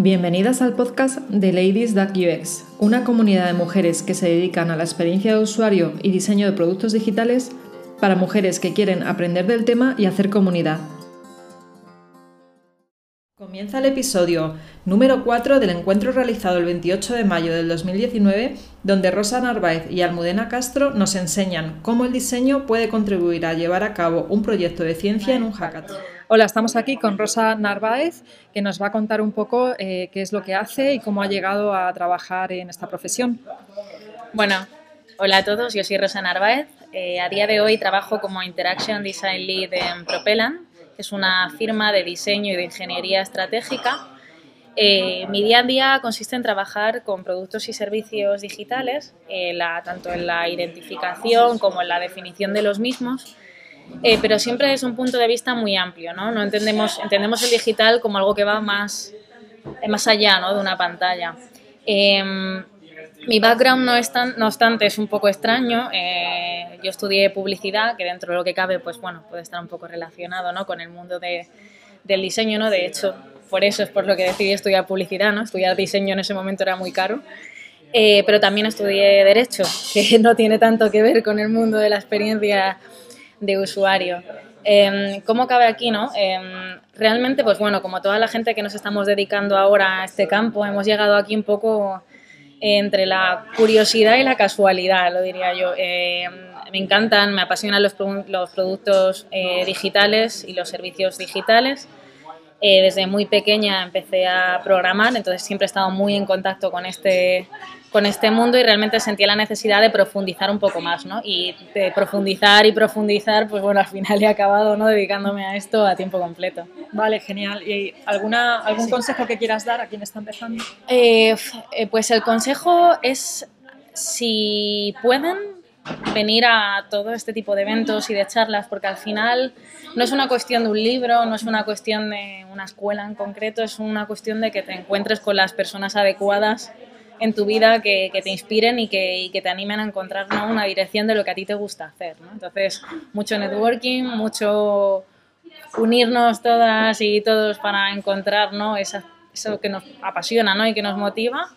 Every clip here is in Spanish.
Bienvenidas al podcast de Ladies UX, una comunidad de mujeres que se dedican a la experiencia de usuario y diseño de productos digitales para mujeres que quieren aprender del tema y hacer comunidad. Comienza el episodio número 4 del encuentro realizado el 28 de mayo del 2019, donde Rosa Narváez y Almudena Castro nos enseñan cómo el diseño puede contribuir a llevar a cabo un proyecto de ciencia en un hackathon. Hola, estamos aquí con Rosa Narváez, que nos va a contar un poco eh, qué es lo que hace y cómo ha llegado a trabajar en esta profesión. Bueno, hola a todos, yo soy Rosa Narváez. Eh, a día de hoy trabajo como Interaction Design Lead en Propelan, que es una firma de diseño y de ingeniería estratégica. Eh, mi día a día consiste en trabajar con productos y servicios digitales, tanto en la identificación como en la definición de los mismos, eh, pero siempre es un punto de vista muy amplio, ¿no? no entendemos, entendemos el digital como algo que va más, eh, más allá ¿no? de una pantalla. Em, mi background, no, es tan, no obstante, es un poco extraño. Eh, yo estudié publicidad, que dentro de lo que cabe, pues bueno, puede estar un poco relacionado ¿no? con el mundo de, del diseño, ¿no? De hecho, por eso es por lo que decidí estudiar publicidad, ¿no? Estudiar diseño en ese momento era muy caro. pero también estudié Derecho, que no tiene tanto que ver con el mundo de la experiencia de usuario. Em, ¿Cómo cabe aquí, no? Em, realmente, pues bueno, como toda la gente que nos estamos dedicando ahora a este campo, hemos llegado aquí un poco entre la curiosidad y la casualidad, lo diría yo. Em, me encantan, me apasionan los, los productos eh, digitales y los servicios digitales. Eh, desde muy pequeña empecé a programar, entonces siempre he estado muy en contacto con este, con este mundo y realmente sentía la necesidad de profundizar un poco más, ¿no? Y de profundizar y profundizar, pues bueno, al final he acabado, ¿no? Dedicándome a esto a tiempo completo. Vale, genial. ¿Y alguna, algún consejo que quieras dar a quien está empezando? Eh, eh, pues el consejo es, si pueden, venir a todo este tipo de eventos y de charlas, porque al final no es una cuestión de un libro, no es una cuestión de una escuela en concreto, es una cuestión de que te encuentres con las personas adecuadas en tu vida que, te inspiren y que, te animen a encontrar una dirección de lo que a ti te gusta hacer. Entonces, mucho networking, mucho unirnos todas y todos para encontrar ¿no? eso que nos apasiona ¿no? y que nos motiva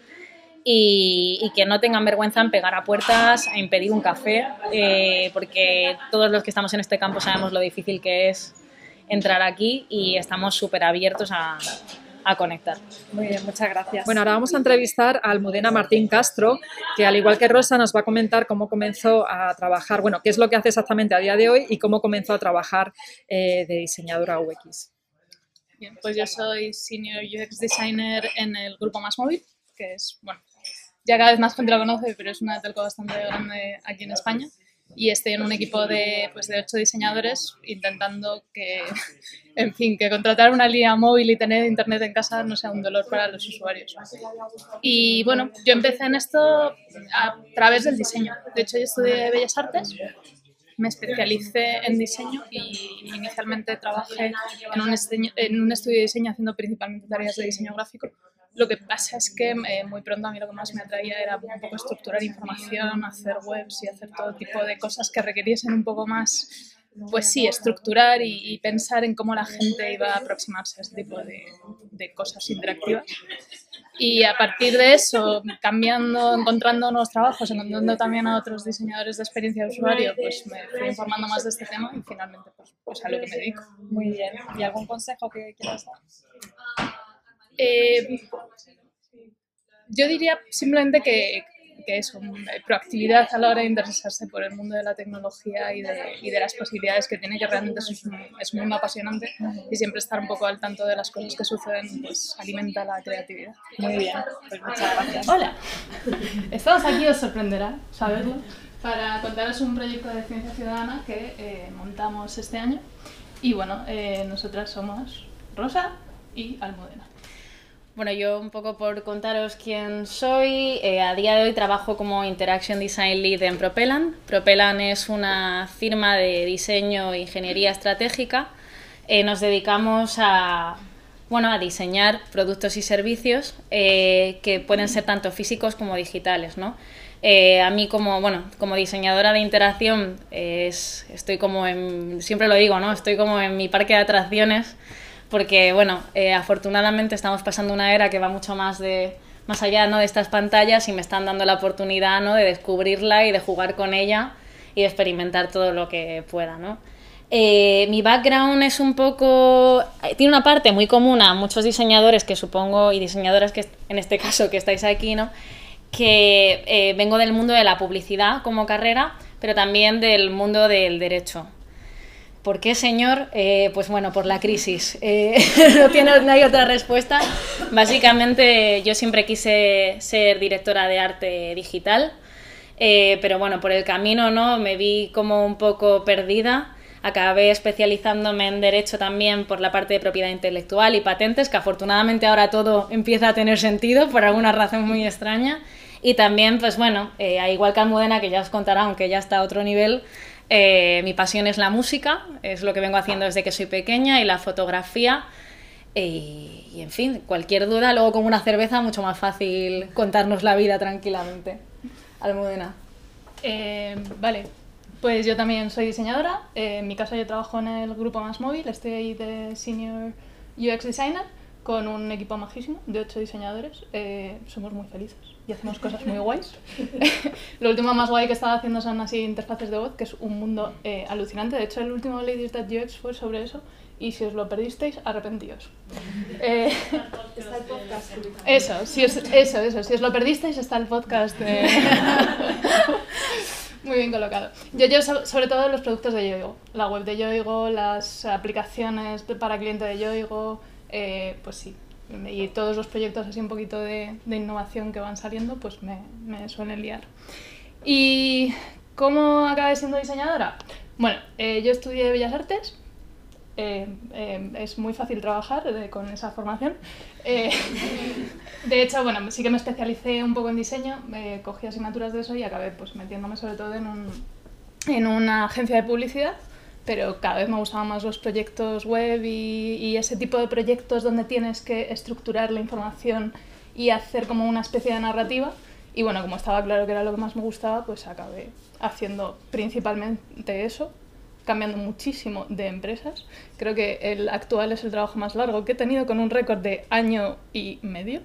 y, que no tengan vergüenza en pegar a puertas, a impedir un café, eh, porque todos los que estamos en este campo sabemos lo difícil que es entrar aquí y estamos súper abiertos a, a conectar. Muy bien, muchas gracias. Bueno, ahora vamos a entrevistar a Almudena Martín Castro, que al igual que Rosa nos va a comentar cómo comenzó a trabajar, bueno, qué es lo que hace exactamente a día de hoy y cómo comenzó a trabajar eh, de diseñadora UX. Bien, pues yo soy Senior UX Designer en el grupo Más Móvil, que es, bueno, ya cada vez más gente lo conoce, pero es una telco bastante grande aquí en España. Y estoy en un equipo de, pues, de ocho diseñadores intentando que, en fin, que contratar una línea móvil y tener internet en casa no sea un dolor para los usuarios. Y bueno, yo empecé en esto a través del diseño. De hecho, yo estudié Bellas Artes me especialicé en diseño y inicialmente trabajé en un, en un, estudio de diseño haciendo principalmente tareas de diseño gráfico, lo que pasa es que eh, muy pronto a mí lo que más me atraía era un poco estructurar información, hacer webs y hacer todo tipo de cosas que requiriesen un poco más, pues sí, estructurar y, pensar en cómo la gente iba a aproximarse a este tipo de, de, cosas interactivas. Y a partir de eso, cambiando, encontrando nuevos trabajos, encontrando también a otros diseñadores de experiencia de usuario, pues me fui informando más de este tema y finalmente pues, pues a lo que me dedico. Muy bien. ¿Y algún consejo que quieras dar? Eh, yo diría simplemente que, que eso, proactividad a la hora de interesarse por el mundo de la tecnología y de, y de las posibilidades que tiene, que realmente es, es, muy apasionante y siempre estar un poco al tanto de las cosas que suceden, pues alimenta la creatividad. Muy bien, pues muchas gracias. Hola, estamos aquí, os sorprenderá saberlo, para contaros un proyecto de ciencia ciudadana que eh, montamos este año y bueno, eh, nosotras somos Rosa y Almudena. Bueno, yo un poco por contaros quién soy. Eh, a día de hoy trabajo como Interaction Design Lead en Propelan. Propelan es una firma de diseño e ingeniería estratégica. Eh, nos dedicamos a, bueno, a diseñar productos y servicios eh, que pueden ser tanto físicos como digitales. ¿no? a mí como, bueno, como diseñadora de interacción estoy como en, siempre lo digo, ¿no? estoy como en mi parque de atracciones porque bueno, eh, afortunadamente estamos pasando una era que va mucho más de más allá ¿no? de estas pantallas y me están dando la oportunidad ¿no? de descubrirla y de jugar con ella y de experimentar todo lo que pueda. ¿no? Eh, mi background es un poco. Tiene una parte muy común a muchos diseñadores que supongo, y diseñadoras que en este caso que estáis aquí, ¿no? Que eh, vengo del mundo de la publicidad como carrera, pero también del mundo del derecho. ¿Por qué, señor? Eh, pues bueno, por la crisis. no, tiene, no hay otra respuesta. Básicamente, yo siempre quise ser directora de arte digital, pero bueno, por el camino no me vi como un poco perdida Acabé especializándome en Derecho también por la parte de propiedad intelectual y patentes, que afortunadamente ahora todo empieza a tener sentido por alguna razón muy extraña. Y también, pues bueno, eh, igual que Almudena, que ya os contará, aunque ya está a otro nivel, eh, mi pasión es la música, es lo que vengo haciendo desde que soy pequeña, y la fotografía. Y, en fin, cualquier duda, luego con una cerveza mucho más fácil contarnos la vida tranquilamente. Almudena. Eh, vale, pues yo también soy diseñadora. Eh, en mi caso yo trabajo en el grupo Más Móvil, estoy ahí de Senior UX Designer con un equipo majísimo de ocho diseñadores. Eh, somos muy felices y hacemos cosas muy guays. Lo último más guay que estaba haciendo son así interfaces de voz, que es un mundo eh, alucinante. De hecho, el último Ladies That UX fue sobre eso y si os lo perdisteis, arrepentíos. Eh, está el podcast. Eso, si os, eso, eso. Si os lo perdisteis, está el podcast. Muy bien colocado. Yo llevo sobre todo los productos de Yoigo, la web de Yoigo, las aplicaciones para cliente de Yoigo, eh, pues sí. Y todos los proyectos así un poquito de, innovación que van saliendo, pues me, suelen liar. ¿Y cómo acabé siendo diseñadora? Bueno, eh, yo estudié Bellas Artes, eh, es muy fácil trabajar con esa formación. De hecho, bueno, sí que me especialicé un poco en diseño, cogí asignaturas de eso y acabé pues metiéndome sobre todo en, un, en una agencia de publicidad, pero cada vez me gustaban más los proyectos web y, y ese tipo de proyectos donde tienes que estructurar la información y hacer como una especie de narrativa. Y bueno, como estaba claro que era lo que más me gustaba, pues acabé haciendo principalmente eso cambiando muchísimo de empresas. Creo que el actual es el trabajo más largo que he tenido con un récord de año y medio.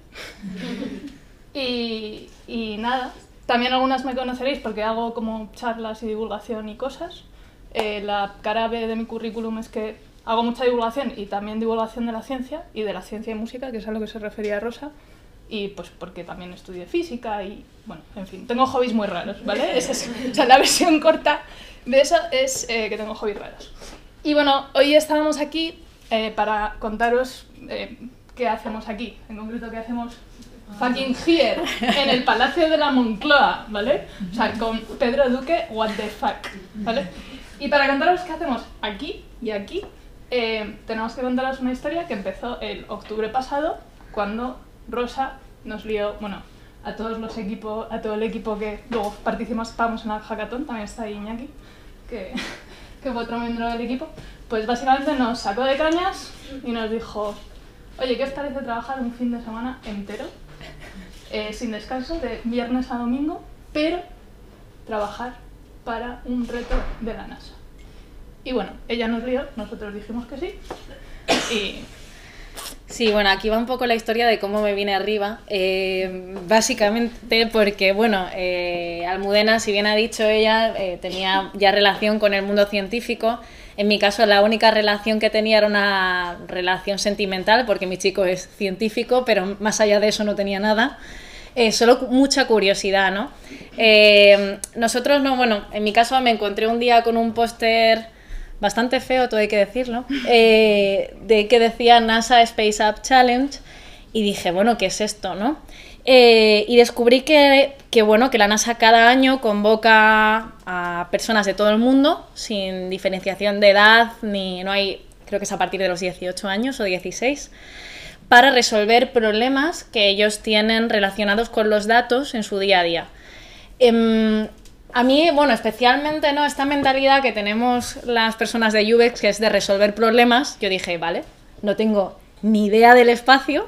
y, y, nada, también algunas me conoceréis porque hago como charlas y divulgación y cosas. Eh, la cara B de mi currículum es que hago mucha divulgación y también divulgación de la ciencia y de la ciencia y música, que es a lo que se refería Rosa. Y pues porque también estudié física y, bueno, en fin, tengo hobbies muy raros, ¿vale? Esa es o sea, la versión corta de eso es eh, que tengo hobbies raros. Y bueno, hoy estábamos aquí eh, para contaros eh, qué hacemos aquí. En concreto, qué hacemos fucking here, en el Palacio de la Moncloa, ¿vale? O sea, con Pedro Duque, what the fuck, ¿vale? Y para contaros qué hacemos aquí y aquí, tenemos que contaros una historia que empezó el octubre pasado, cuando Rosa nos lió, bueno, a todos los equipos, a todo el equipo que luego participamos en el hackathon, también está ahí Iñaki, que, que fue otro miembro del equipo, pues básicamente nos sacó de cañas y nos dijo, oye, ¿qué os parece trabajar un fin de semana entero, eh, sin descanso, de viernes a domingo, pero trabajar para un reto de la NASA? Y bueno, ella nos lió, nosotros dijimos que sí, y Sí, bueno, aquí va un poco la historia de cómo me vine arriba. Eh, básicamente porque, bueno, eh, Almudena, si bien ha dicho ella, eh, tenía ya relación con el mundo científico. En mi caso, la única relación que tenía era una relación sentimental, porque mi chico es científico, pero más allá de eso no tenía nada. Solo mucha curiosidad, ¿no? nosotros no, bueno, en mi caso me encontré un día con un póster bastante feo, todo hay que decirlo, eh, de que decía NASA Space Up Challenge y dije, bueno, ¿qué es esto, no? Eh, y descubrí que, que, bueno, que la NASA cada año convoca a personas de todo el mundo, sin diferenciación de edad, ni no hay, creo que es a partir de los 18 años o 16, para resolver problemas que ellos tienen relacionados con los datos en su día a día. Em, a mí, bueno, especialmente no esta mentalidad que tenemos las personas de UX, que es de resolver problemas, yo dije, vale, no tengo ni idea del espacio,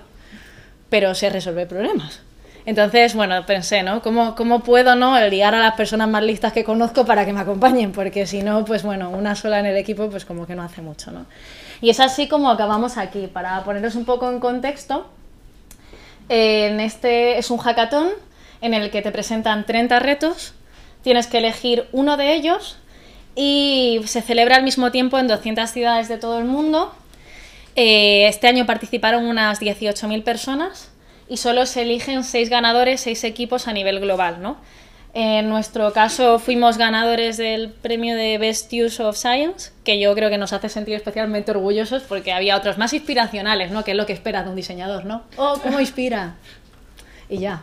pero sé resolver problemas. Entonces, bueno, pensé, ¿no? ¿Cómo, ¿Cómo puedo, no, liar a las personas más listas que conozco para que me acompañen? Porque si no, pues bueno, una sola en el equipo, pues como que no hace mucho, ¿no? Y es así como acabamos aquí. Para poneros un poco en contexto, este es un hackathon en el que te presentan 30 retos, tienes que elegir uno de ellos y se celebra al mismo tiempo en 200 ciudades de todo el mundo. Eh, este año participaron unas 18.000 personas y solo se eligen 6 ganadores, 6 equipos a nivel global, ¿no? En nuestro caso fuimos ganadores del premio de Best Use of Science, que yo creo que nos hace sentir especialmente orgullosos porque había otros más inspiracionales, ¿no? Que es lo que espera de un diseñador, ¿no? Oh, ¿cómo inspira? Y ya.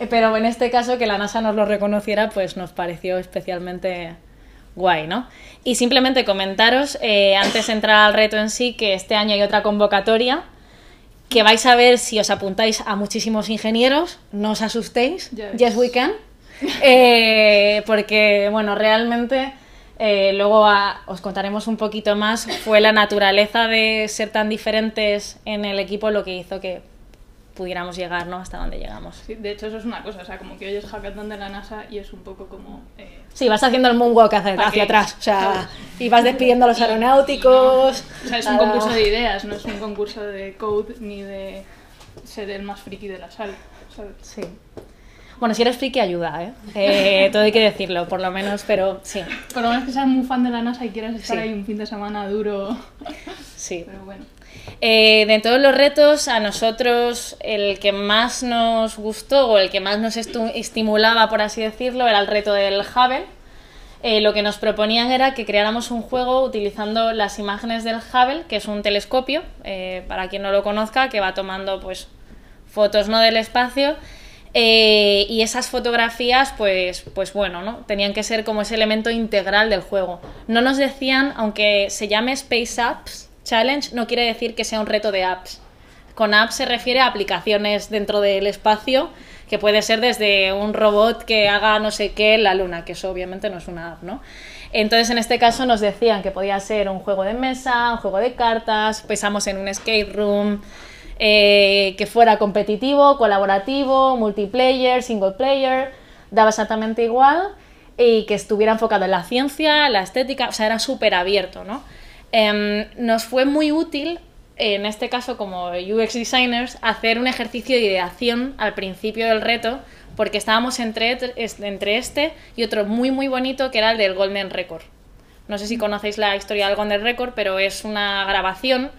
Eh, pero en este caso que la NASA nos lo reconociera, pues nos pareció especialmente guay, ¿no? Y simplemente comentaros, eh, antes de entrar al reto en sí, que este año hay otra convocatoria que vais a ver si os apuntáis a muchísimos ingenieros, no os asustéis, yes we can. Eh, porque, bueno, realmente eh, luego os contaremos un poquito más. Fue la naturaleza de ser tan diferentes en el equipo lo que hizo que pudiéramos llegar ¿no? hasta donde llegamos. Sí, de hecho eso es una cosa, o sea, como que oyes hackathon de la NASA y es un poco como... Eh... Sí, vas haciendo el moonwalk hacia, hacia atrás, o sea, y vas despidiendo a los aeronáuticos... O sea, es un concurso de ideas, no es un concurso de code ni de ser el más friki de la sala, ¿sabes? Sí. Bueno, si eres friki ayuda, ¿eh? ¿eh? Todo hay que decirlo, por lo menos, pero sí. Por lo menos que seas muy fan de la NASA y quieras estar ahí un fin de semana duro. Sí. Pero bueno. Eh, de todos los retos, a nosotros el que más nos gustó o el que más nos estimulaba, por así decirlo, era el reto del Hubble. Eh, lo que nos proponían era que creáramos un juego utilizando las imágenes del Hubble, que es un telescopio, eh, para quien no lo conozca, que va tomando pues, fotos ¿no? del espacio eh, y esas fotografías, pues, pues bueno, ¿no? Tenían que ser como ese elemento integral del juego. No nos decían, aunque se llame Space Apps Challenge, no quiere decir que sea un reto de apps. Con apps se refiere a aplicaciones dentro del espacio, que puede ser desde un robot que haga no sé qué en la luna, que eso obviamente no es una app, ¿no? Entonces, en este caso nos decían que podía ser un juego de mesa, un juego de cartas, pensamos en un escape room, eh, que fuera competitivo, colaborativo, multiplayer, single player, daba exactamente igual y que estuviera enfocado en la ciencia, la estética, o sea, era súper abierto, ¿no? Em, nos fue muy útil, en este caso como UX designers, hacer un ejercicio de ideación al principio del reto, porque estábamos entre, entre este y otro muy muy bonito que era el del Golden Record. No sé si conocéis la historia del Golden Record, pero es una grabación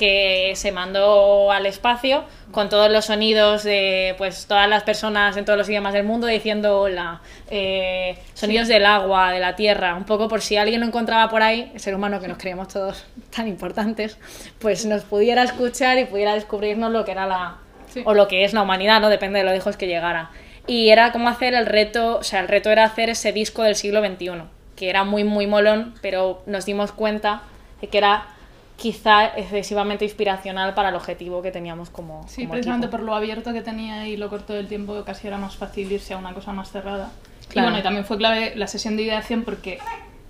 que se mandó al espacio con todos los sonidos de pues todas las personas en todos los idiomas del mundo diciendo hola, eh, sonidos del agua, de la tierra, un poco por si alguien lo encontraba por ahí, el ser humano que nos creemos todos tan importantes, pues nos pudiera escuchar y pudiera descubrirnos lo que era la o lo que es la humanidad, no depende de lo lejos que llegara. Y era como hacer el reto, o sea, el reto era hacer ese disco del siglo XXI, que era muy muy molón, pero nos dimos cuenta de que era quizá excesivamente inspiracional para el objetivo que teníamos como. Sí, precisamente por lo abierto que tenía y lo corto del tiempo, casi era más fácil irse a una cosa más cerrada. Y bueno, y también fue clave la sesión de ideación porque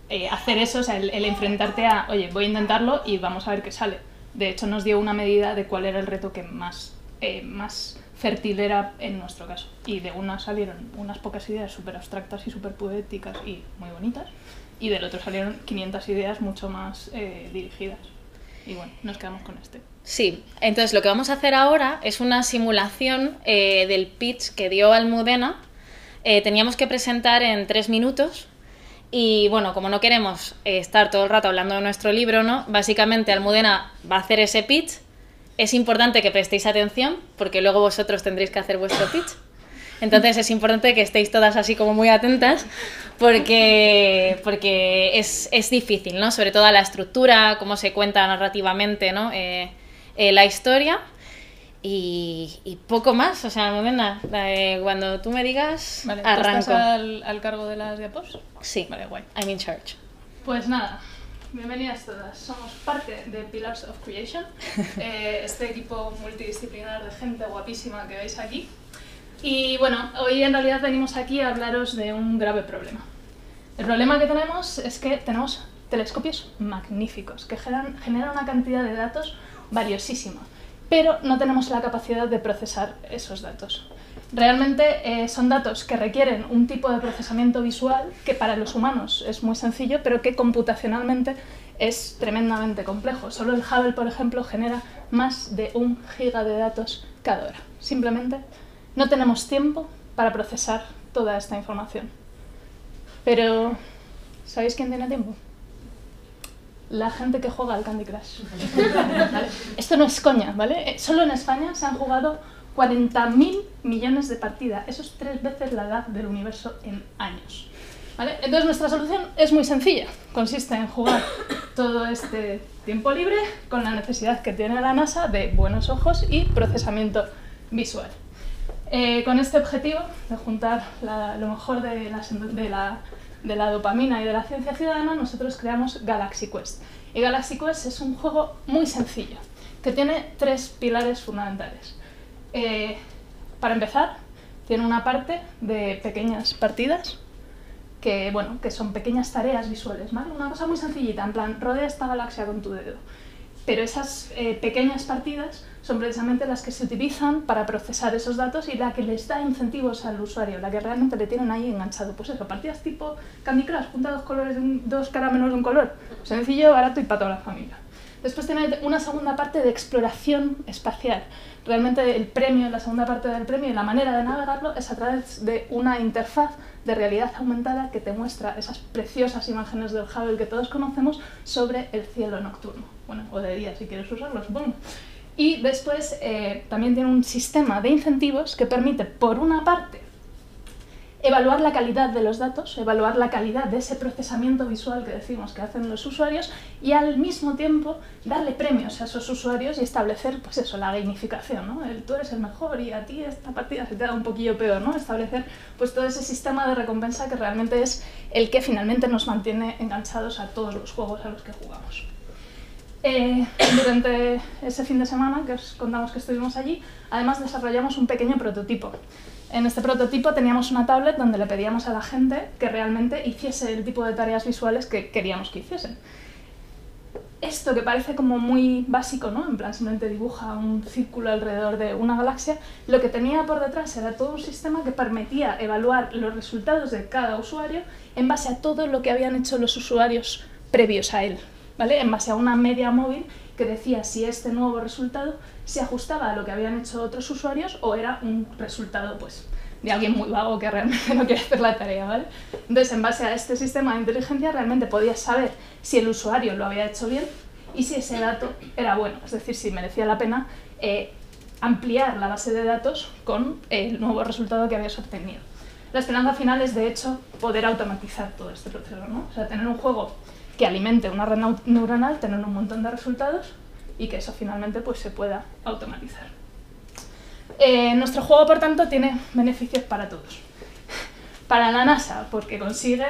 eh, hacer eso, o sea, el, enfrentarte a, oye, voy a intentarlo y vamos a ver qué sale. De hecho, nos dio una medida de cuál era el reto que más, eh, más fértil era en nuestro caso. Y de una salieron unas pocas ideas súper abstractas y súper poéticas y muy bonitas. Y del otro salieron 500 ideas mucho más eh, dirigidas. Y bueno, nos quedamos con este. Sí, entonces lo que vamos a hacer ahora es una simulación eh, del pitch que dio Almudena. Eh, teníamos que presentar en tres minutos y bueno, como no queremos eh, estar todo el rato hablando de nuestro libro, ¿no? Básicamente Almudena va a hacer ese pitch. Es importante que prestéis atención porque luego vosotros tendréis que hacer vuestro pitch. Entonces es importante que estéis todas así como muy atentas porque, porque es, es difícil, ¿no? Sobre todo la estructura, cómo se cuenta narrativamente, ¿no? Eh, eh, la historia. Y, y, poco más, o sea, Modena, eh, cuando tú me digas, vale, arranco. ¿Estás al, al, cargo de las diapos? Sí, vale, guay. I'm in charge. Pues nada, bienvenidas todas. Somos parte de Pillars of Creation, eh, este equipo multidisciplinar de gente guapísima que veis aquí. Y bueno, hoy en realidad venimos aquí a hablaros de un grave problema. El problema que tenemos es que tenemos telescopios magníficos que generan, una cantidad de datos valiosísima, pero no tenemos la capacidad de procesar esos datos. Realmente eh, son datos que requieren un tipo de procesamiento visual que para los humanos es muy sencillo, pero que computacionalmente es tremendamente complejo. Solo el Hubble, por ejemplo, genera más de un giga de datos cada hora. Simplemente no tenemos tiempo para procesar toda esta información. Pero, ¿sabéis quién tiene tiempo? La gente que juega al Candy Crush. Esto no es coña, ¿vale? Eh, solo en España se han jugado 40.000 millones de partidas. Eso es tres veces la edad del universo en años. Entonces nuestra solución es muy sencilla. Consiste en jugar todo este tiempo libre con la necesidad que tiene la NASA de buenos ojos y procesamiento visual. Eh, con este objetivo de juntar lo mejor de la, dopamina y de la ciencia ciudadana, nosotros creamos Galaxy Quest. Y Galaxy Quest es un juego muy sencillo, que tiene tres pilares fundamentales. Eh, para empezar, tiene una parte de pequeñas partidas que, bueno, que son pequeñas tareas visuales, ¿vale? Una cosa muy sencillita, en plan, rodea esta galaxia con tu dedo. Pero esas eh, pequeñas partidas son precisamente las que se utilizan para procesar esos datos y la que les da incentivos al usuario, la que realmente le tienen ahí enganchado. Pues eso, partidas tipo Candy Crush, junta dos, colores de dos caramelos de un color. Sencillo, barato y para toda la familia. Después tiene una segunda parte de exploración espacial. Realmente el premio, la segunda parte del premio y la manera de navegarlo es a través de una interfaz de realidad aumentada que te muestra esas preciosas imágenes del Hubble que todos conocemos sobre el cielo nocturno. Bueno, o de día si quieres usarlo, supongo. Y después eh, también tiene un sistema de incentivos que permite, por una parte, evaluar la calidad de los datos, evaluar la calidad de ese procesamiento visual que decimos que hacen los usuarios y al mismo tiempo darle premios a esos usuarios y establecer, pues eso, la gamificación, ¿no? El, tú eres el mejor y a ti esta partida se te da un poquillo peor, ¿no? Establecer pues todo ese sistema de recompensa que realmente es el que finalmente nos mantiene enganchados a todos los juegos a los que jugamos. Eh, durante ese fin de semana que os contamos que estuvimos allí, además desarrollamos un pequeño prototipo. En este prototipo teníamos una tablet donde le pedíamos a la gente que realmente hiciese el tipo de tareas visuales que queríamos que hiciesen. Esto que parece como muy básico, ¿no? En plan, simplemente dibuja un círculo alrededor de una galaxia, lo que tenía por detrás era todo un sistema que permitía evaluar los resultados de cada usuario en base a todo lo que habían hecho los usuarios previos a él, ¿vale? En base a una media móvil que decía si este nuevo resultado se ajustaba a lo que habían hecho otros usuarios o era un resultado pues, de alguien muy vago que realmente no quiere hacer la tarea. ¿vale? Entonces, en base a este sistema de inteligencia, realmente podías saber si el usuario lo había hecho bien y si ese dato era bueno, es decir, si merecía la pena eh, ampliar la base de datos con el nuevo resultado que habías obtenido. La esperanza final es, de hecho, poder automatizar todo este proceso, ¿no? O sea, tener un juego que alimente una red neuronal, tener un montón de resultados y que eso finalmente pues, se pueda automatizar. Eh, nuestro juego, por tanto, tiene beneficios para todos. Para la NASA, porque consigue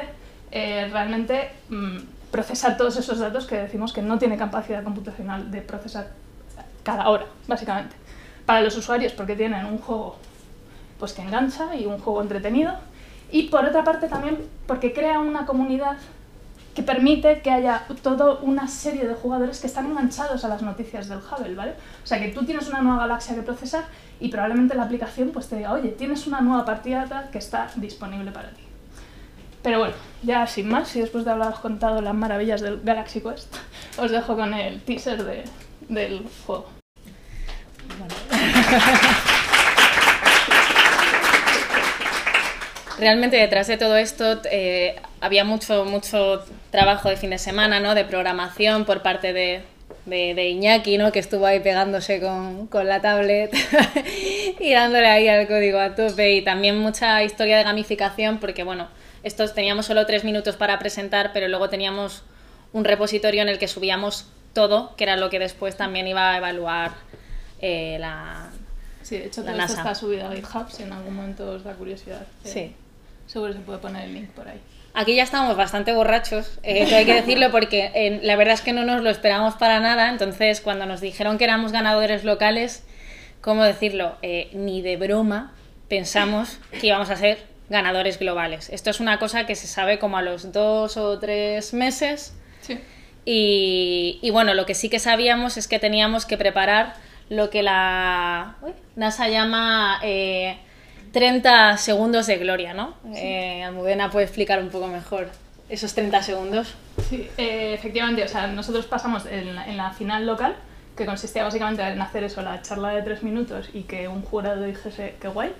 eh, realmente mm, procesar todos esos datos que decimos que no tiene capacidad computacional de procesar cada hora, básicamente. Para los usuarios, porque tienen un juego pues, que engancha y un juego entretenido. Y por otra parte también porque crea una comunidad que permite que haya toda una serie de jugadores que están enganchados a las noticias del Hubble, ¿vale? O sea, que tú tienes una nueva galaxia que procesar y probablemente la aplicación pues te diga, oye, tienes una nueva partida que está disponible para ti. Pero bueno, ya sin más, y después de haberos contado las maravillas del Galaxy Quest, os dejo con el teaser de, del juego. Realmente detrás de todo esto eh, había mucho, mucho trabajo de fin de semana, ¿no? De programación por parte de, de, Iñaki, ¿no? Que estuvo ahí pegándose con, con la tablet y dándole ahí al código a tope. Y también mucha historia de gamificación porque, bueno, estos teníamos solo tres minutos para presentar, pero luego teníamos un repositorio en el que subíamos todo, que era lo que después también iba a evaluar eh, la... Sí, de hecho, todo esto está subido a GitHub si en algún momento os da curiosidad. Sí. Seguro se puede poner el link por ahí. Aquí ya estábamos bastante borrachos, eh, hay que decirlo porque eh, la verdad es que no nos lo esperamos para nada, entonces cuando nos dijeron que éramos ganadores locales, ¿cómo decirlo? Eh, ni de broma pensamos que íbamos a ser ganadores globales. Esto es una cosa que se sabe como a los dos o tres meses. Sí. Y, y bueno, lo que sí que sabíamos es que teníamos que preparar lo que la NASA llama 30 segundos de gloria, ¿no? Eh, Almudena puede explicar un poco mejor esos 30 segundos. Sí, eh, efectivamente, o sea, nosotros pasamos en la, en la final local, que consistía básicamente en hacer eso, la charla de tres minutos y que un jurado dijese qué guay.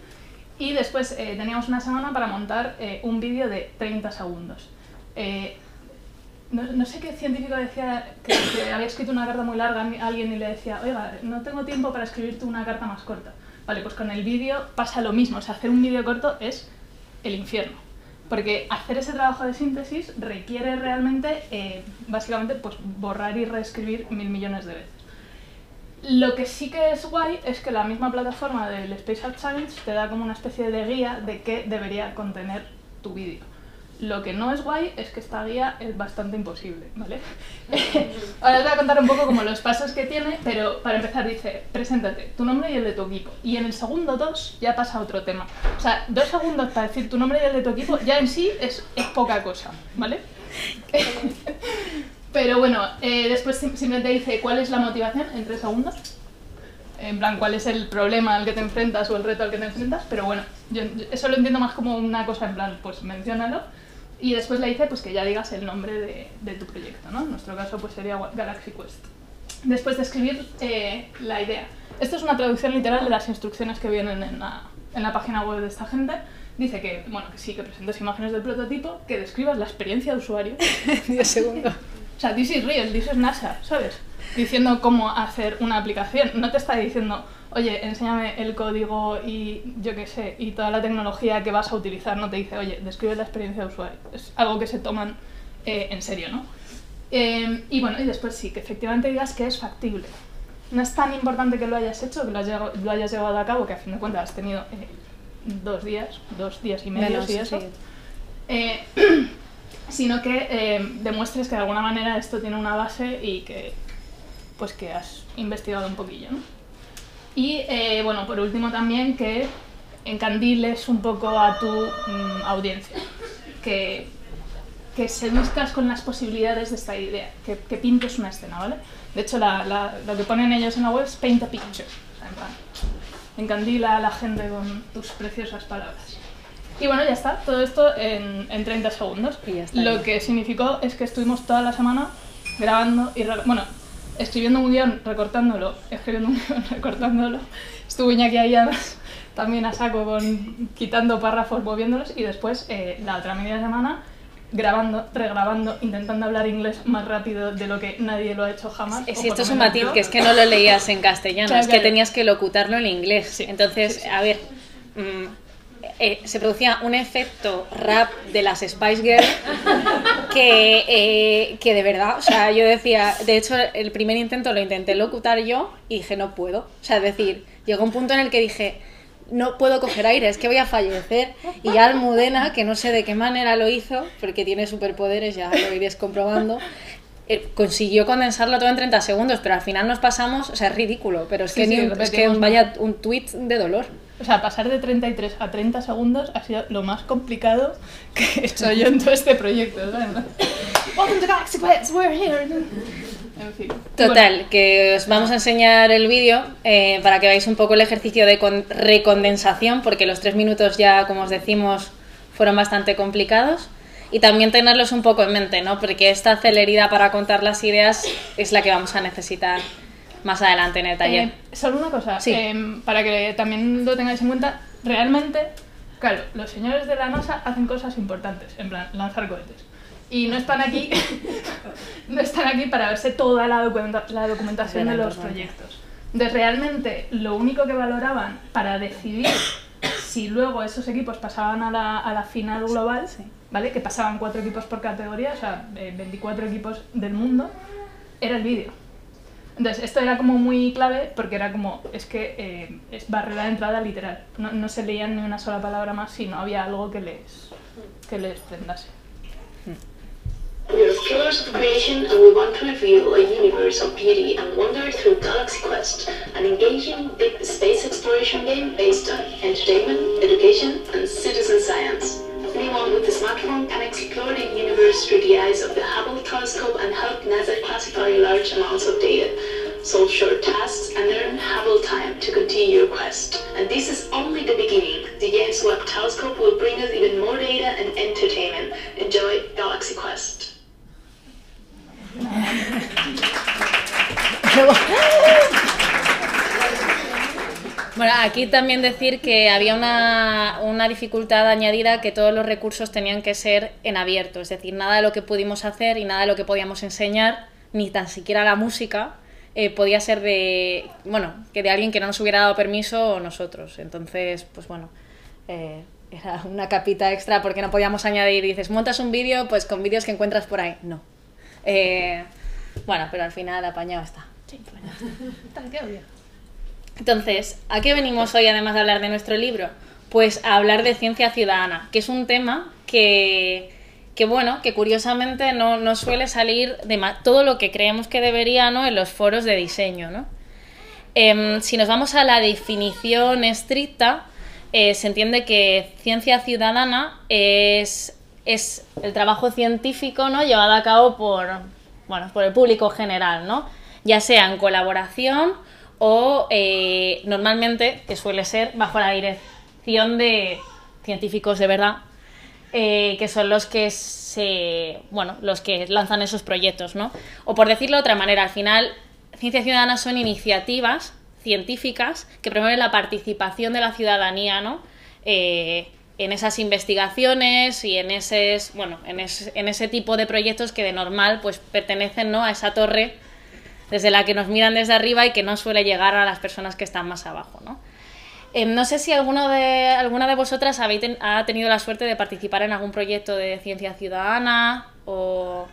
Y después eh, teníamos una semana para montar eh, un vídeo de 30 segundos. Eh, no, no sé qué científico decía que, que había escrito una carta muy larga a alguien y le decía, oiga, no tengo tiempo para escribirte una carta más corta. Vale, pues con el vídeo pasa lo mismo, o sea, hacer un vídeo corto es el infierno. Porque hacer ese trabajo de síntesis requiere realmente, eh, básicamente, pues borrar y reescribir mil millones de veces. Lo que sí que es guay es que la misma plataforma del Space Art Challenge te da como una especie de guía de qué debería contener tu vídeo. Lo que no es guay es que esta guía es bastante imposible, ¿vale? Ahora os voy a contar un poco como los pasos que tiene, pero para empezar dice, preséntate, tu nombre y el de tu equipo. Y en el segundo dos ya pasa otro tema. O sea, dos segundos para decir tu nombre y el de tu equipo ya en sí es, es poca cosa, ¿vale? Pero bueno, eh, después sim- simplemente dice cuál es la motivación en tres segundos. En plan, cuál es el problema al que te enfrentas o el reto al que te enfrentas. Pero bueno, yo, yo eso lo entiendo más como una cosa en plan, pues menciónalo. Y después le dice pues que ya digas el nombre de, de tu proyecto, ¿no? En nuestro caso pues sería Galaxy Quest. Después de escribir eh, la idea. Esto es una traducción literal de las instrucciones que vienen en la, en la página web de esta gente. Dice que, bueno, que sí, que presentes imágenes del prototipo, que describas la experiencia de usuario 10 segundos. o sea, this is real, this is NASA, ¿sabes? Diciendo cómo hacer una aplicación. No te está diciendo, oye, enséñame el código y yo qué sé, y toda la tecnología que vas a utilizar. No te dice, oye, describe la experiencia de usuario. Es algo que se toman eh, en serio, ¿no? Eh, y bueno, y después sí, que efectivamente digas que es factible. No es tan importante que lo hayas hecho, que lo, hayas- lo hayas llevado a cabo, que a fin de cuentas has tenido eh, dos días, dos días y medio Menos, y eso. sí. Eh, sino que eh, demuestres que de alguna manera esto tiene una base y que pues que has investigado un poquillo, ¿no? Y eh, bueno, por último también que encandiles un poco a tu mm, audiencia, que, que seduzcas con las posibilidades de esta idea, que, que pintes una escena, ¿vale? De hecho, la- la- lo que ponen ellos en la web es paint a picture, o sea, en plan, encandila a la gente con tus preciosas palabras. Y bueno, ya está, todo esto en, en 30 segundos. Y ya está. Lo que significó es que estuvimos toda la semana grabando y, bueno, escribiendo un guion, recortándolo, escribiendo un guion, recortándolo. Estuvo Iñaki ahí además también a saco con quitando párrafos, moviéndolos y después eh, la otra media semana grabando, regrabando, intentando hablar inglés más rápido de lo que nadie lo ha hecho jamás. Si esto es un matiz, yo. que es que no lo leías en castellano, Claro, es que claro. tenías que locutarlo en inglés. Sí, Entonces, sí, sí. a ver, mm, eh, se producía un efecto rap de las Spice Girls que, eh, que de verdad, o sea, yo decía, de hecho, el primer intento lo intenté locutar yo y dije, no puedo. O sea, es decir, llegó un punto en el que dije, no puedo coger aire, es que voy a fallecer. Y ya Almudena, que no sé de qué manera lo hizo, porque tiene superpoderes, ya lo iréis comprobando, eh, consiguió condensarlo todo en 30 segundos, pero al final nos pasamos, o sea, es ridículo, pero es que, sí, ni un- es que vaya un tweet de dolor. O sea, pasar de 33 a 30 segundos ha sido lo más complicado que he hecho yo en todo este proyecto. Welcome to Galaxy Quest, we're here. En fin. Total, que os vamos a enseñar el vídeo eh, para que veáis un poco el ejercicio de con- recondensación, porque los tres minutos ya, como os decimos, fueron bastante complicados. Y también tenerlos un poco en mente, ¿no? Porque esta celeridad para contar las ideas es la que vamos a necesitar más adelante en el taller. Eh, solo una cosa, Sí. em, para que también lo tengáis en cuenta, realmente, claro, los señores de la NASA hacen cosas importantes, en plan, lanzar cohetes. Y no están aquí, no están aquí para verse toda la, documenta- la documentación De de los proyectos. Entonces, realmente, lo único que valoraban para decidir si luego esos equipos pasaban a la, a la final global, ¿vale? Que pasaban cuatro equipos por categoría, o sea, eh, 24 equipos del mundo, era el vídeo. Entonces, esto era como muy clave porque era como, es que eh, es barrera de entrada literal. No, no se leían ni una sola palabra más si no había algo que les, que les prendase. We are pillars of creation and we want to reveal a universe of beauty and wonder through Galaxy Quest, an engaging deep space exploration game based on entertainment, education, and citizen science. Anyone with a smartphone can explore the universe through the eyes of the Hubble telescope and help NASA classify large amounts of data, solve short tasks, and earn Hubble time to continue your quest. And this is only the beginning. The James Webb Telescope will bring us even more data and entertainment. Enjoy Galaxy Quest. Bueno, aquí también decir que había una, una, dificultad añadida que todos los recursos tenían que ser en abierto, es decir, nada de lo que pudimos hacer y nada de lo que podíamos enseñar, ni tan siquiera la música, eh, podía ser de, bueno, que de alguien que no nos hubiera dado permiso o nosotros. Entonces, pues bueno, eh, era una capita extra porque no podíamos añadir, dices, montas un vídeo, pues con vídeos que encuentras por ahí. No. Eh, bueno, pero al final apañado está. Sí, Entonces, ¿a qué venimos hoy además de hablar de nuestro libro? Pues a hablar de ciencia ciudadana, que es un tema que, que bueno, que curiosamente no, no suele salir de todo lo que creemos que debería ¿no? en los foros de diseño. ¿no? Em, si nos vamos a la definición estricta, eh, se entiende que ciencia ciudadana es, es el trabajo científico ¿no? llevado a cabo por, bueno, por el público general, ¿no? ya sea en colaboración o eh, normalmente, que suele ser bajo la dirección de científicos de verdad, eh, que son los que se, bueno, los que lanzan esos proyectos, ¿no? O por decirlo de otra manera, al final, Ciencia Ciudadana son iniciativas científicas que promueven la participación de la ciudadanía, ¿no? Eh, en esas investigaciones y en ese, bueno, en ese, en ese tipo de proyectos que de normal pues pertenecen ¿no? a esa torre desde la que nos miran desde arriba y que no suele llegar a las personas que están más abajo. ¿no? Eh, no sé si alguno de, alguna de vosotras ha tenido la suerte de participar en algún proyecto de ciencia ciudadana o,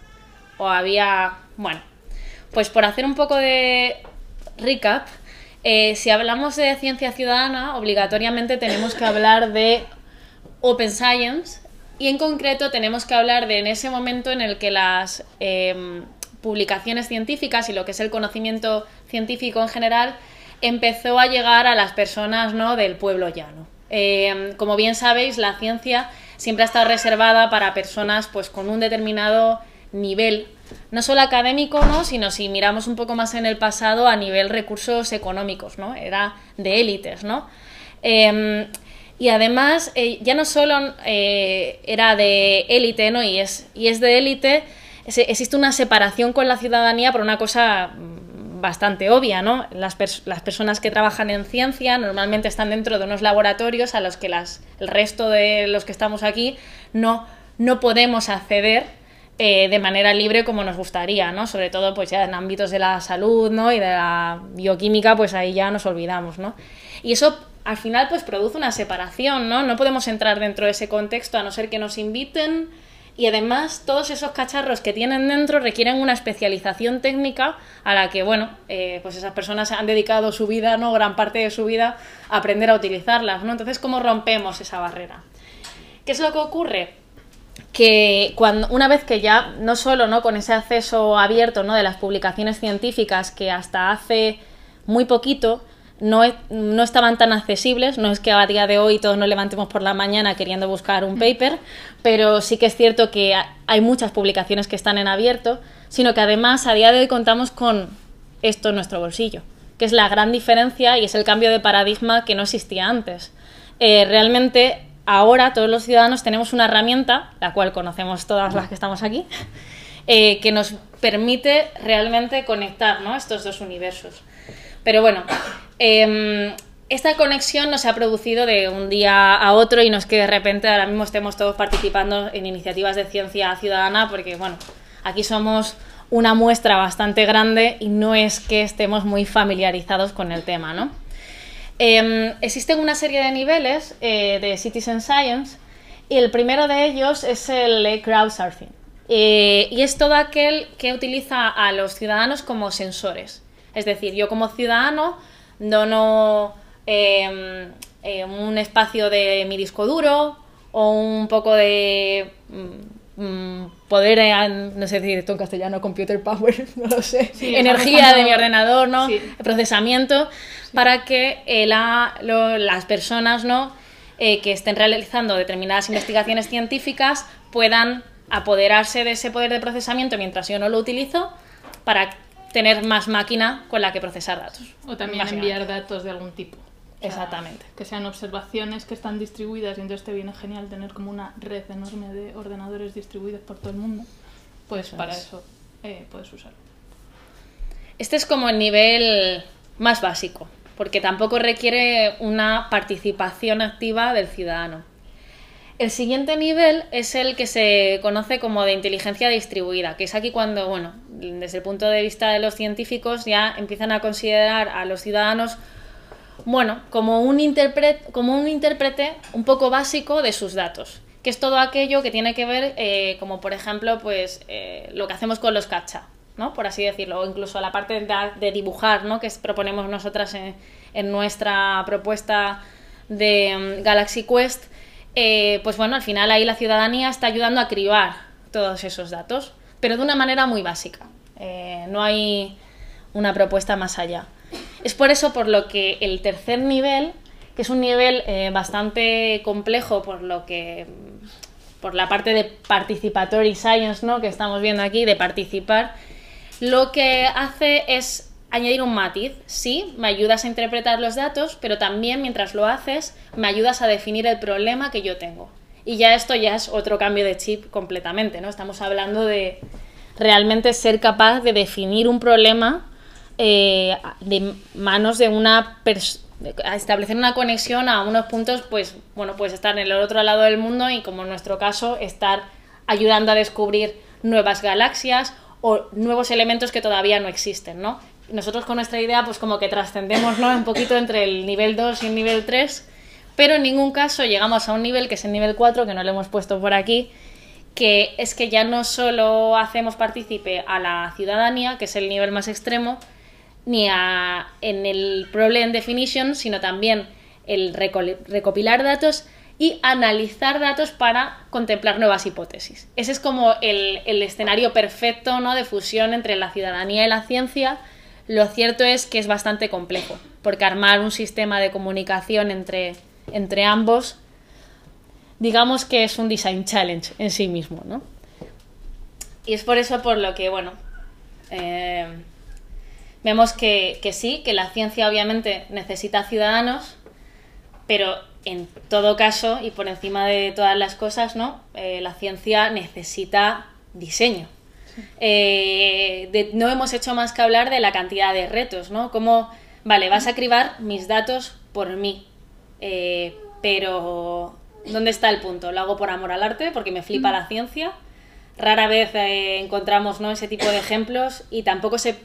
o había... Bueno, pues por hacer un poco de recap, eh, si hablamos de ciencia ciudadana, obligatoriamente tenemos que hablar de Open Science y en concreto tenemos que hablar de en ese momento en el que las em, publicaciones científicas y lo que es el conocimiento científico en general empezó a llegar a las personas ¿no? del pueblo llano. Em, como bien sabéis, la ciencia siempre ha estado reservada para personas pues, con un determinado nivel, no solo académico, ¿no? sino si miramos un poco más en el pasado a nivel recursos económicos, ¿no? era de élites. ¿no? Em, y además, eh, ya no solo eh, era de élite, ¿no? y, es, y es de élite, existe una separación con la ciudadanía por una cosa mm, bastante obvia, ¿no? Las, las, personas que trabajan en ciencia normalmente están dentro de unos laboratorios a los que las, el resto de los que estamos aquí no, no podemos acceder eh, de manera libre como nos gustaría, ¿no? Sobre todo pues ya en ámbitos de la salud, ¿no? Y de la bioquímica, pues ahí ya nos olvidamos, ¿no? Y eso al final pues produce una separación, ¿no? No podemos entrar dentro de ese contexto a no ser que nos inviten, y además todos esos cacharros que tienen dentro requieren una especialización técnica a la que, bueno, eh, pues esas personas han dedicado su vida, ¿no? Gran parte de su vida a aprender a utilizarlas, ¿no? Entonces, ¿cómo rompemos esa barrera? ¿Qué es lo que ocurre? que cuando, una vez que ya no solo ¿no? con ese acceso abierto ¿no? de las publicaciones científicas que hasta hace muy poquito no, no, estaban tan accesibles, no es que a día de hoy todos nos levantemos por la mañana queriendo buscar un paper, pero sí que es cierto que hay muchas publicaciones que están en abierto, sino que además a día de hoy contamos con esto en nuestro bolsillo, que es la gran diferencia y es el cambio de paradigma que no existía antes. Eh, realmente ahora todos los ciudadanos tenemos una herramienta, la cual conocemos todas las que estamos aquí, eh, que nos permite realmente conectar ¿no? estos dos universos. Pero bueno, Em, esta conexión no se ha producido de un día a otro y no es que de repente ahora mismo estemos todos participando en iniciativas de ciencia ciudadana, porque bueno, aquí somos una muestra bastante grande y no es que estemos muy familiarizados con el tema, ¿no? Em, existen una serie de niveles eh, de Citizen Science y el primero de ellos es el crowdsourcing. Eh, y es todo aquel que utiliza a los ciudadanos como sensores. Es decir, yo como ciudadano dono em, em, un espacio de mi disco duro o un poco de mm, mm, poder, eh, no sé decir esto en castellano, computer power, no lo sé, energía de mi ordenador, ¿no? Procesamiento, para que eh, las personas, ¿no? Eh, que estén realizando determinadas investigaciones científicas puedan apoderarse de ese poder de procesamiento mientras yo no lo utilizo para tener más máquina con la que procesar datos. O también enviar datos de algún tipo. O sea, Exactamente. Que sean observaciones que están distribuidas y entonces te viene genial tener como una red enorme de ordenadores distribuidos por todo el mundo. Pues Eso para es. eso eh, puedes usarlo. Este es como el nivel más básico, porque tampoco requiere una participación activa del ciudadano. El siguiente nivel es el que se conoce como de inteligencia distribuida, que es aquí cuando, bueno, desde el punto de vista de los científicos ya empiezan a considerar a los ciudadanos, bueno, como un, intérprete, como un intérprete un poco básico de sus datos, que es todo aquello que tiene que ver, eh, como por ejemplo, pues eh, lo que hacemos con los captcha, ¿no? Por así decirlo, o incluso la parte de, dibujar, ¿no? Que proponemos nosotras en, en nuestra propuesta de mm, Galaxy Quest, eh, pues bueno, al final ahí la ciudadanía está ayudando a cribar todos esos datos, pero de una manera muy básica. Eh, no hay una propuesta más allá. Es por eso por lo que el tercer nivel, que es un nivel eh, bastante complejo por lo que por la parte de participatory science, ¿no? que estamos viendo aquí, de participar, lo que hace es añadir un matiz. Sí, me ayudas a interpretar los datos, pero también mientras lo haces, me ayudas a definir el problema que yo tengo. Y ya esto ya es otro cambio de chip completamente, ¿no? Estamos hablando de realmente ser capaz de definir un problema eh, de manos de una persona establecer una conexión a unos puntos, pues bueno, pues estar en el otro lado del mundo y como en nuestro caso, estar ayudando a descubrir nuevas galaxias o nuevos elementos que todavía no existen, ¿no? Nosotros con nuestra idea, pues como que trascendemos, ¿no? Un poquito entre el nivel 2 y el nivel 3, pero en ningún caso llegamos a un nivel que es el nivel 4, que no lo hemos puesto por aquí, que es que ya no solo hacemos partícipe a la ciudadanía, que es el nivel más extremo, ni a, en el problem definition, sino también el recopilar datos y analizar datos para contemplar nuevas hipótesis. Ese es como el, el escenario perfecto ¿no? de fusión entre la ciudadanía y la ciencia. Lo cierto es que es bastante complejo, porque armar un sistema de comunicación entre, entre ambos, digamos que es un design challenge en sí mismo, ¿no? Y es por eso por lo que, bueno, eh, vemos que, que sí, que la ciencia obviamente necesita ciudadanos, pero en todo caso y por encima de todas las cosas, ¿no? Eh, la ciencia necesita diseño. Eh, de- no hemos hecho más que hablar de la cantidad de retos, ¿no? Como, vale, vas a cribar mis datos por mí, eh, pero ¿dónde está el punto? ¿Lo hago por amor al arte? Porque me flipa la ciencia. Rara vez eh, encontramos ¿no? ese tipo de ejemplos y tampoco sé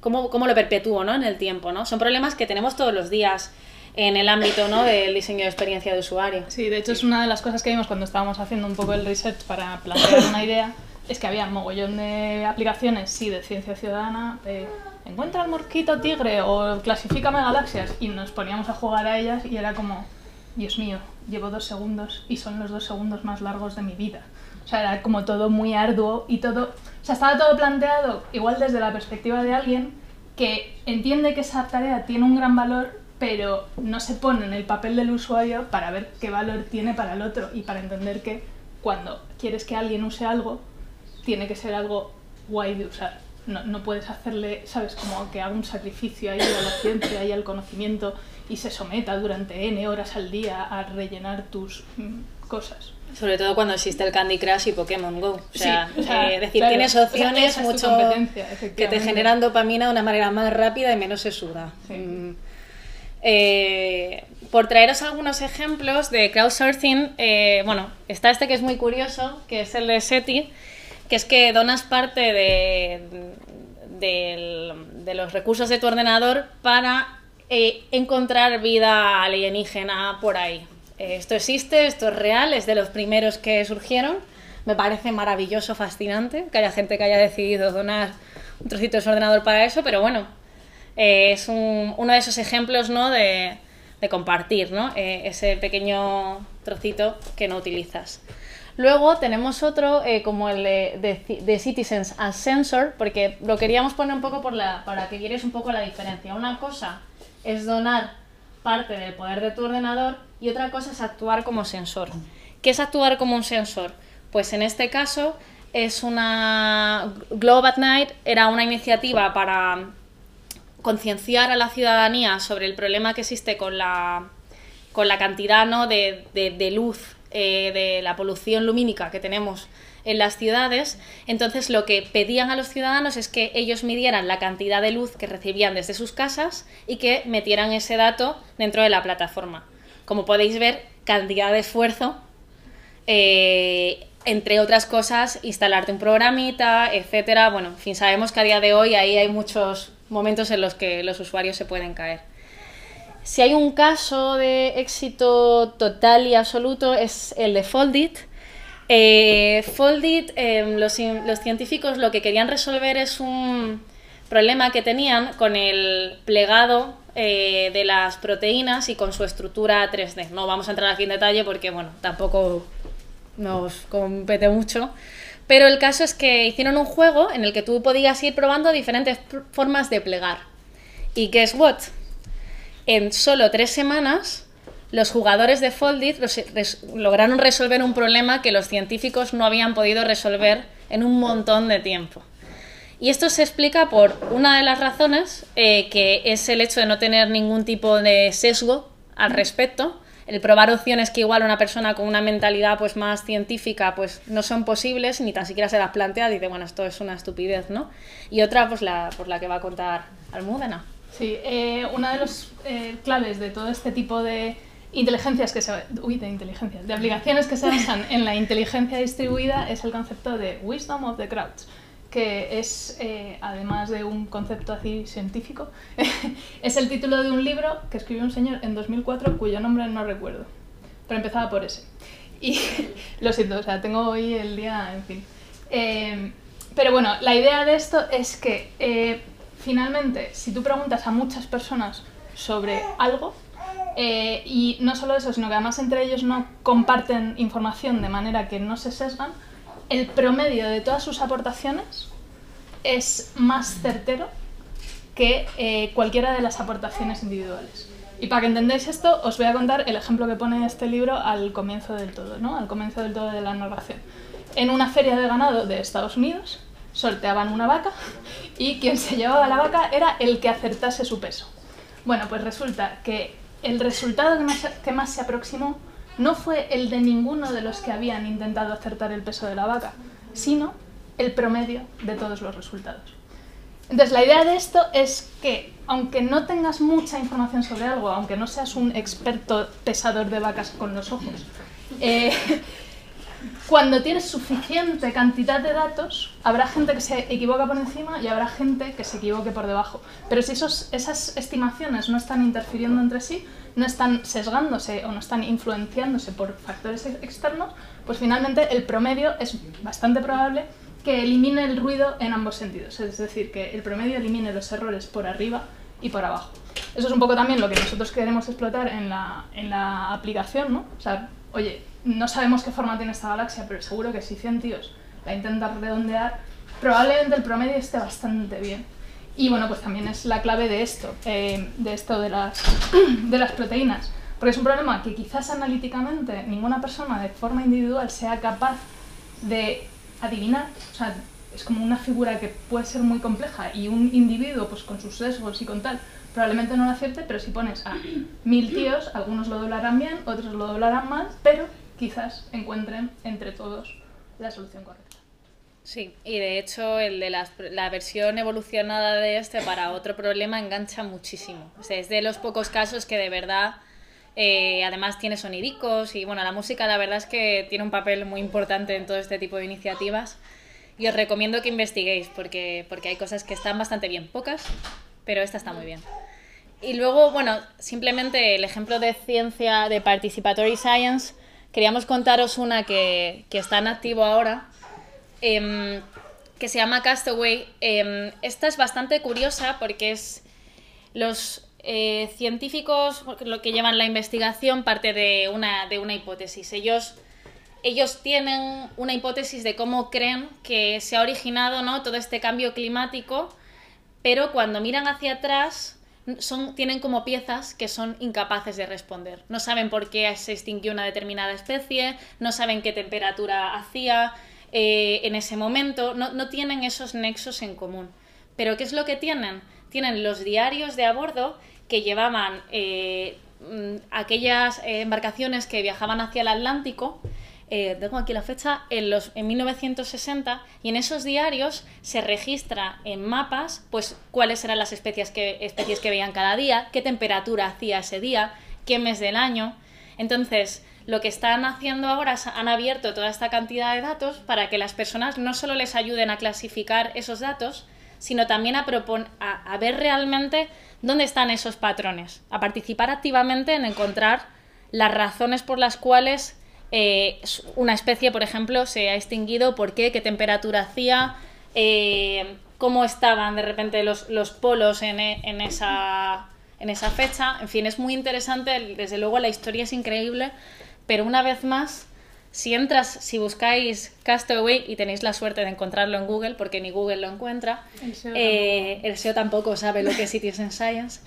cómo, cómo lo perpetúo ¿no? en el tiempo. ¿no? Son problemas que tenemos todos los días en el ámbito ¿no? del diseño de experiencia de usuario. Sí, de hecho es una de las cosas que vimos cuando estábamos haciendo un poco el research para plantear una idea, es que había un mogollón de aplicaciones, sí, de ciencia ciudadana, de encuentra el mosquito tigre o clasifícame galaxias, y nos poníamos a jugar a ellas y era como, Dios mío, llevo dos segundos y son los dos segundos más largos de mi vida. O sea, era como todo muy arduo y todo, o sea, estaba todo planteado igual desde la perspectiva de alguien que entiende que esa tarea tiene un gran valor, pero no se pone en el papel del usuario para ver qué valor tiene para el otro y para entender que cuando quieres que alguien use algo, tiene que ser algo guay de usar. No, no puedes hacerle, ¿sabes? Como que haga un sacrificio ahí a la ciencia y al conocimiento y se someta durante N horas al día a rellenar tus mm, cosas. Sobre todo cuando existe el Candy Crush y Pokémon Go. O sea, Sí, o sea, eh, es decir, claro, tienes o sea, opciones esa es tu mucho que te generan dopamina de una manera más rápida y menos sesuda. Sí. Mm. Eh, por traeros algunos ejemplos de crowdsourcing, eh, bueno, está este que es muy curioso, que es el de SETI, que es que donas parte de, de los recursos de tu ordenador para eh, encontrar vida alienígena por ahí. Eh, esto existe, esto es real, es de los primeros que surgieron. Me parece maravilloso, fascinante que haya gente que haya decidido donar un trocito de su ordenador para eso, pero bueno, eh, es un- uno de esos ejemplos ¿no? de, de compartir ¿no? Eh, ese pequeño trocito que no utilizas. Luego tenemos otro eh, como el de, de Ci- de Citizens as Sensor, porque lo queríamos poner un poco para que vierais un poco la diferencia. Una cosa es donar parte del poder de tu ordenador y otra cosa es actuar como sensor. ¿Qué es actuar como un sensor? Pues en este caso es una Globe at Night, era una iniciativa para concienciar a la ciudadanía sobre el problema que existe con la, con la cantidad ¿no? de, de, luz, eh, de la polución lumínica que tenemos en las ciudades, entonces lo que pedían a los ciudadanos es que ellos midieran la cantidad de luz que recibían desde sus casas y que metieran ese dato dentro de la plataforma. Como podéis ver, cantidad de esfuerzo, eh, entre otras cosas, instalarte un programita, etcétera. Bueno, en fin, sabemos que a día de hoy ahí hay muchos momentos en los que los usuarios se pueden caer. Si hay un caso de éxito total y absoluto es el de Foldit. Eh, Foldit, em, los, científicos lo que querían resolver es un problema que tenían con el plegado eh, de las proteínas y con su estructura 3D. No vamos a entrar aquí en detalle porque, bueno, tampoco nos compete mucho. Pero el caso es que hicieron un juego en el que tú podías ir probando diferentes formas de plegar. Y guess what? En solo tres semanas, los jugadores de Foldit lograron resolver un problema que los científicos no habían podido resolver en un montón de tiempo. Y esto se explica por una de las razones, eh, que es el hecho de no tener ningún tipo de sesgo al respecto, el probar opciones que igual una persona con una mentalidad pues más científica pues no son posibles ni tan siquiera se las plantea y dice bueno esto es una estupidez no y otra pues la por la que va a contar Almudena. Sí eh, una de los eh, claves de todo este tipo de inteligencias que se uy, de inteligencias de aplicaciones que se basan en la inteligencia distribuida es el concepto de wisdom of the crowds que es, eh, además de un concepto así científico, es el título de un libro que escribió un señor en 2004 cuyo nombre no recuerdo, pero empezaba por ese. Y lo siento, o sea, tengo hoy el día, en fin. Eh, pero bueno, la idea de esto es que eh, finalmente, si tú preguntas a muchas personas sobre algo, y no solo eso, sino que además entre ellos no comparten información de manera que no se sesgan, el promedio de todas sus aportaciones es más certero que eh, cualquiera de las aportaciones individuales. Y para que entendáis esto, os voy a contar el ejemplo que pone este libro al comienzo del todo, ¿no? Al comienzo del todo de la narración. En una feria de ganado de Estados Unidos, sorteaban una vaca y quien se llevaba la vaca era el que acertase su peso. Bueno, pues resulta que el resultado que más, que más se aproximó no fue el de ninguno de los que habían intentado acertar el peso de la vaca, sino el promedio de todos los resultados. Entonces, la idea de esto es que, aunque no tengas mucha información sobre algo, aunque no seas un experto pesador de vacas con los ojos, eh, cuando tienes suficiente cantidad de datos, habrá gente que se equivoca por encima y habrá gente que se equivoque por debajo. Pero si esos, esas estimaciones no están interfiriendo entre sí, no están sesgándose o no están influenciándose por factores externos, pues finalmente el promedio es bastante probable que elimine el ruido en ambos sentidos. Es decir, que el promedio elimine los errores por arriba y por abajo. Eso es un poco también lo que nosotros queremos explotar en la, en la aplicación, ¿no? O sea, oye, no sabemos qué forma tiene esta galaxia, pero seguro que si 100 tíos la intentan redondear, probablemente el promedio esté bastante bien. Y bueno, pues también es la clave de esto, eh, de esto de las, de las proteínas. Porque es un problema que quizás analíticamente ninguna persona de forma individual sea capaz de adivinar. O sea, es como una figura que puede ser muy compleja y un individuo pues con sus sesgos y con tal probablemente no lo acierte, pero si pones a mil tíos, algunos lo doblarán bien, otros lo doblarán mal, pero quizás encuentren entre todos la solución correcta. Sí, y de hecho el de la versión evolucionada de este para otro problema engancha muchísimo. Es de los pocos casos que de verdad, eh, además tiene sonidicos y bueno, la música la verdad es que tiene un papel muy importante en todo este tipo de iniciativas. Y os recomiendo que investiguéis porque, porque hay cosas que están bastante bien, pocas, pero esta está muy bien. Y luego, bueno, simplemente el ejemplo de ciencia de Participatory Science queríamos contaros una que, que está en activo ahora, em, que se llama Castaway. Em, esta es bastante curiosa porque es los eh, científicos lo que llevan la investigación parte de una, de una hipótesis. Ellos, ellos tienen una hipótesis de cómo creen que se ha originado ¿no? todo este cambio climático, pero cuando miran hacia atrás son, tienen como piezas que son incapaces de responder. No saben por qué se extinguió una determinada especie, no saben qué temperatura hacía eh, en ese momento, no, no tienen esos nexos en común. Pero ¿qué es lo que tienen? tienen los diarios de a bordo que llevaban eh, mm, aquellas eh, embarcaciones que viajaban hacia el Atlántico. Eh, tengo aquí la fecha, en, los, en 1960, y en esos diarios se registra en mapas pues cuáles eran las especies que, especies que veían cada día, qué temperatura hacía ese día, qué mes del año. Entonces, lo que están haciendo ahora es han abierto toda esta cantidad de datos para que las personas no solo les ayuden a clasificar esos datos, sino también a, a, a ver realmente dónde están esos patrones, a participar activamente en encontrar las razones por las cuales eh, una especie, por ejemplo, se ha extinguido, por qué, qué temperatura hacía, eh, cómo estaban de repente los, los polos en, e- en esa, en esa fecha. En fin, es muy interesante, desde luego la historia es increíble, pero una vez más, si entras, si buscáis Castaway y tenéis la suerte de encontrarlo en Google, porque ni Google lo encuentra, El SEO eh, el SEO tampoco sabe lo que es Citizen Science,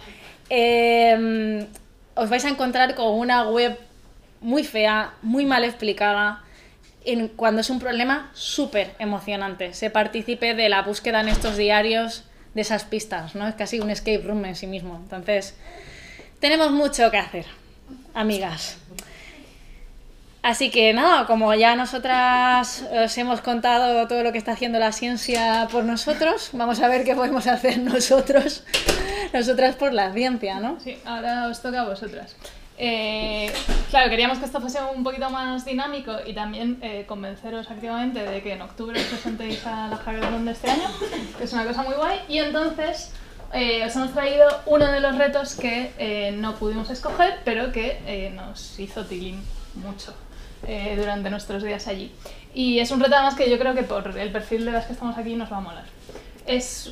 os vais a encontrar con una web muy fea, muy mal explicada, en, cuando es un problema súper emocionante. Se participe de la búsqueda en estos diarios de esas pistas, ¿no? Es casi un escape room en sí mismo. Entonces, tenemos mucho que hacer, amigas. Así que nada, como ya nosotras os hemos contado todo lo que está haciendo la ciencia por nosotros, vamos a ver qué podemos hacer nosotros, nosotras por la ciencia, ¿no? Sí, ahora os toca a vosotras. Eh, claro, queríamos que esto fuese un poquito más dinámico y también eh, convenceros activamente de que en octubre os presentéis a la Hackathon de este año, que es una cosa muy guay. Y entonces eh, os hemos traído uno de los retos que no pudimos escoger, pero que nos hizo tiling mucho durante nuestros días allí. Y es un reto además que yo creo que por el perfil de las que estamos aquí nos va a molar. Es,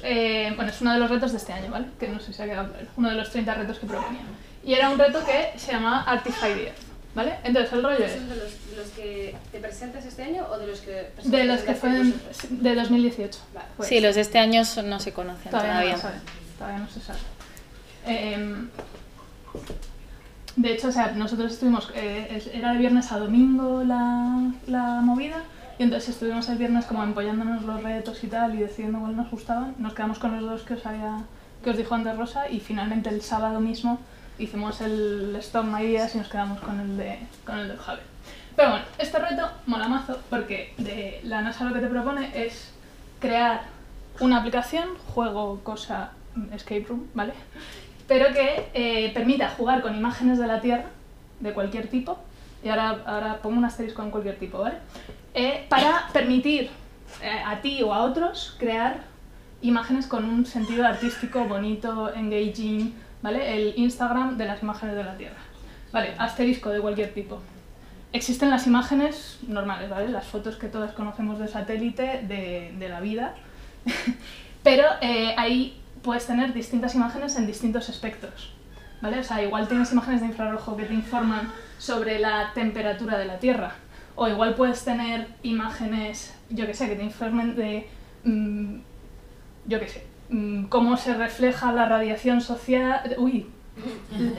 bueno, es uno de los retos de este año, ¿vale? Que no sé si ha quedado claro. Uno de los 30 retos que proponía. Y era un reto que se llama Artify the Earth, ¿vale? Entonces el rollo es ¿Son de los, los que te presentas este año o de los que de los que fueron de 2018. Vale. Pues, Sí, los de este año no se conocen todavía, todavía. no se sabe. Todavía no se sabe. Em, de hecho, o sea, nosotros estuvimos, eh, era de viernes a domingo la, la movida, y entonces estuvimos el viernes como empollándonos los retos y tal, y decidiendo cuál nos gustaban. Nos quedamos con los dos que os había, que os dijo antes Rosa, y finalmente el sábado mismo hicimos el Storm Ideas y nos quedamos con el de, con el de Javier. Pero bueno, este reto mola mazo porque de la NASA lo que te propone es crear una aplicación, juego, cosa, escape room, ¿vale? Pero que eh, permita jugar con imágenes de la Tierra, de cualquier tipo, y ahora, ahora pongo un asterisco en cualquier tipo, ¿vale? Eh, para permitir eh, a ti o a otros crear imágenes con un sentido artístico, bonito, engaging, ¿vale? El Instagram de las imágenes de la Tierra. Vale, asterisco de cualquier tipo. Existen las imágenes normales, ¿vale? Las fotos que todas conocemos de satélite de, la vida. Pero eh, ahí puedes tener distintas imágenes en distintos espectros. ¿Vale? O sea, igual tienes imágenes de infrarrojo que te informan sobre la temperatura de la Tierra. O igual puedes tener imágenes, yo que sé, que te informen de, mm, yo que sé, cómo se refleja la radiación social, uy,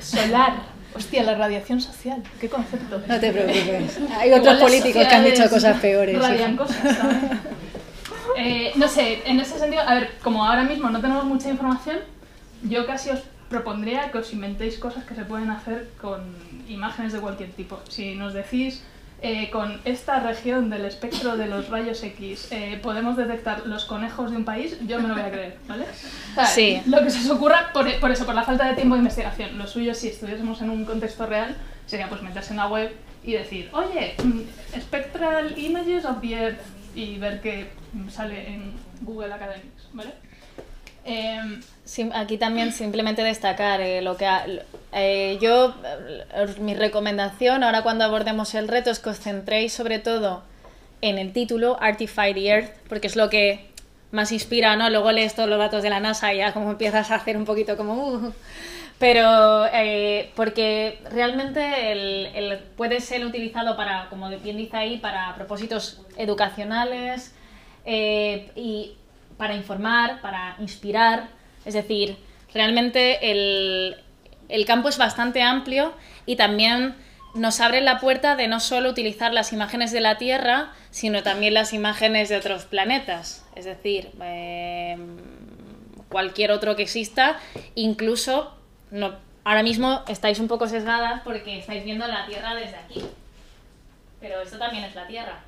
solar. Hostia, la radiación social, qué concepto. No te preocupes. Hay otros políticos que han dicho cosas peores. Radian hija. cosas, ¿sabes? Eh, no sé, en ese sentido, a ver, como ahora mismo no tenemos mucha información, yo casi os propondría que os inventéis cosas que se pueden hacer con imágenes de cualquier tipo. Si nos decís eh, con esta región del espectro de los rayos X eh, podemos detectar los conejos de un país, yo me lo voy a creer, ¿vale? O sea, Sí. Lo que se os ocurra, por, por eso, por la falta de tiempo de investigación. Lo suyo, si estuviésemos en un contexto real, sería pues meterse en la web y decir, oye, mm, Spectral Images of the Earth y ver qué sale en Google Academics, ¿vale? Em, Sí, aquí también simplemente destacar eh, lo que ha- eh, yo eh, mi recomendación ahora cuando abordemos el reto es que os centréis sobre todo en el título Artify the Earth porque es lo que más inspira, ¿no? Luego lees todos los datos de la NASA y ya como empiezas a hacer un poquito como uh, pero porque realmente el, el- puede ser utilizado para, como bien dice ahí, para propósitos educacionales y para informar, para inspirar. Es decir, realmente el, el campo es bastante amplio y también nos abre la puerta de no solo utilizar las imágenes de la Tierra, sino también las imágenes de otros planetas. Es decir, eh, cualquier otro que exista, incluso no, ahora mismo estáis un poco sesgadas porque estáis viendo la Tierra desde aquí, pero esto también es la Tierra.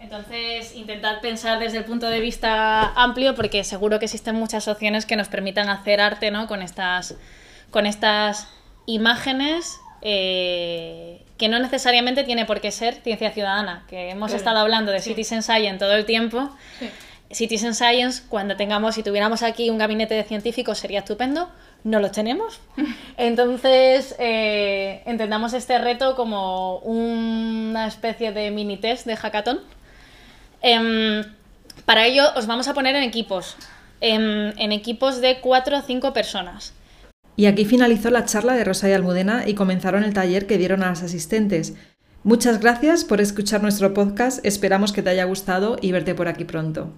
Entonces, intentad pensar desde el punto de vista amplio porque seguro que existen muchas opciones que nos permitan hacer arte ¿no? con, estas, con estas imágenes eh, que no necesariamente tiene por qué ser ciencia ciudadana, que hemos estado hablando de Citizen Science todo el tiempo. Citizen Science, cuando tengamos, si tuviéramos aquí un gabinete de científicos sería estupendo, no lo tenemos. Entonces, eh, entendamos este reto como una especie de mini test de hackathon Em, para ello os vamos a poner en equipos, em, en, equipos de 4 o 5 personas. Y aquí finalizó la charla de Rosa y Almudena y comenzaron el taller que dieron a las asistentes. Muchas gracias por escuchar nuestro podcast, esperamos que te haya gustado y verte por aquí pronto.